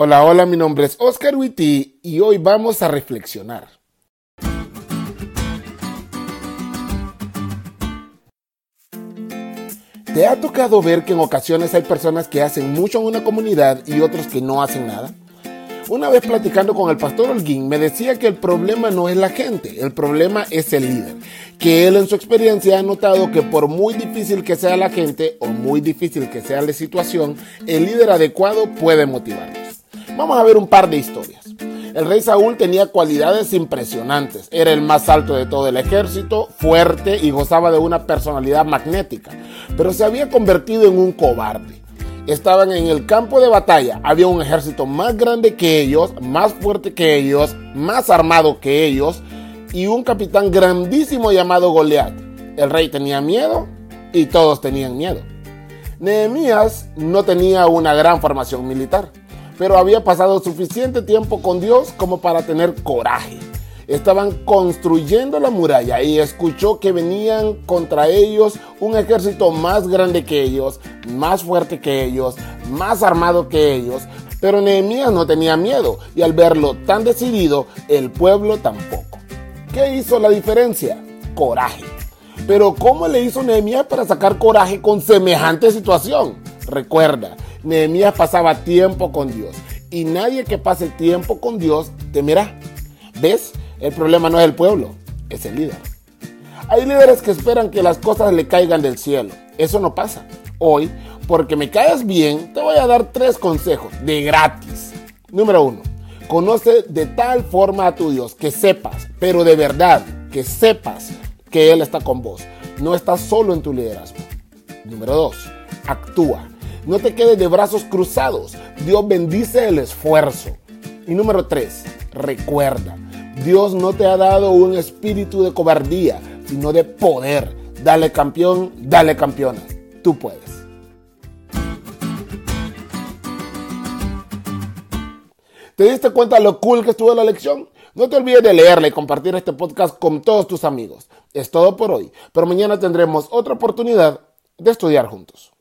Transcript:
Hola, hola, mi nombre es Oscar Witty y hoy vamos a reflexionar. ¿Te ha tocado ver que en ocasiones hay personas que hacen mucho en una comunidad y otros que no hacen nada? Una vez platicando con el pastor Holguín, me decía que el problema no es la gente, el problema es el líder. Que él en su experiencia ha notado que por muy difícil que sea la gente o muy difícil que sea la situación, el líder adecuado puede motivarnos. Vamos a ver un par de historias. El rey Saúl tenía cualidades impresionantes. Era el más alto de todo el ejército, fuerte y gozaba de una personalidad magnética, pero se había convertido en un cobarde estaban en el campo de batalla. Había un ejército más grande que ellos, más fuerte que ellos, más armado que ellos y un capitán grandísimo llamado Goliat. El rey tenía miedo y todos tenían miedo. Nehemías no tenía una gran formación militar, pero había pasado suficiente tiempo con Dios como para tener coraje estaban construyendo la muralla y escuchó que venían contra ellos un ejército más grande que ellos, más fuerte que ellos, más armado que ellos. Pero Nehemías no tenía miedo y al verlo tan decidido, el pueblo tampoco. ¿Qué hizo la diferencia? Coraje. Pero ¿cómo le hizo Nehemías para sacar coraje con semejante situación? Recuerda, Nehemías pasaba tiempo con Dios y nadie que pase tiempo con Dios temerá. ¿Ves? El problema no es el pueblo, es el líder. Hay líderes que esperan que las cosas le caigan del cielo. Eso no pasa. Hoy, porque me caes bien, te voy a dar tres consejos de gratis. Número uno, conoce de tal forma a tu Dios que sepas, pero de verdad, que sepas que Él está con vos. No estás solo en tu liderazgo. Número dos, actúa. No te quedes de brazos cruzados. Dios bendice el esfuerzo. Y número tres, recuerda Dios no te ha dado un espíritu de cobardía, sino de poder. Dale campeón, dale campeona. Tú puedes. ¿Te diste cuenta lo cool que estuvo la lección? No te olvides de leerla y compartir este podcast con todos tus amigos. Es todo por hoy, pero mañana tendremos otra oportunidad de estudiar juntos.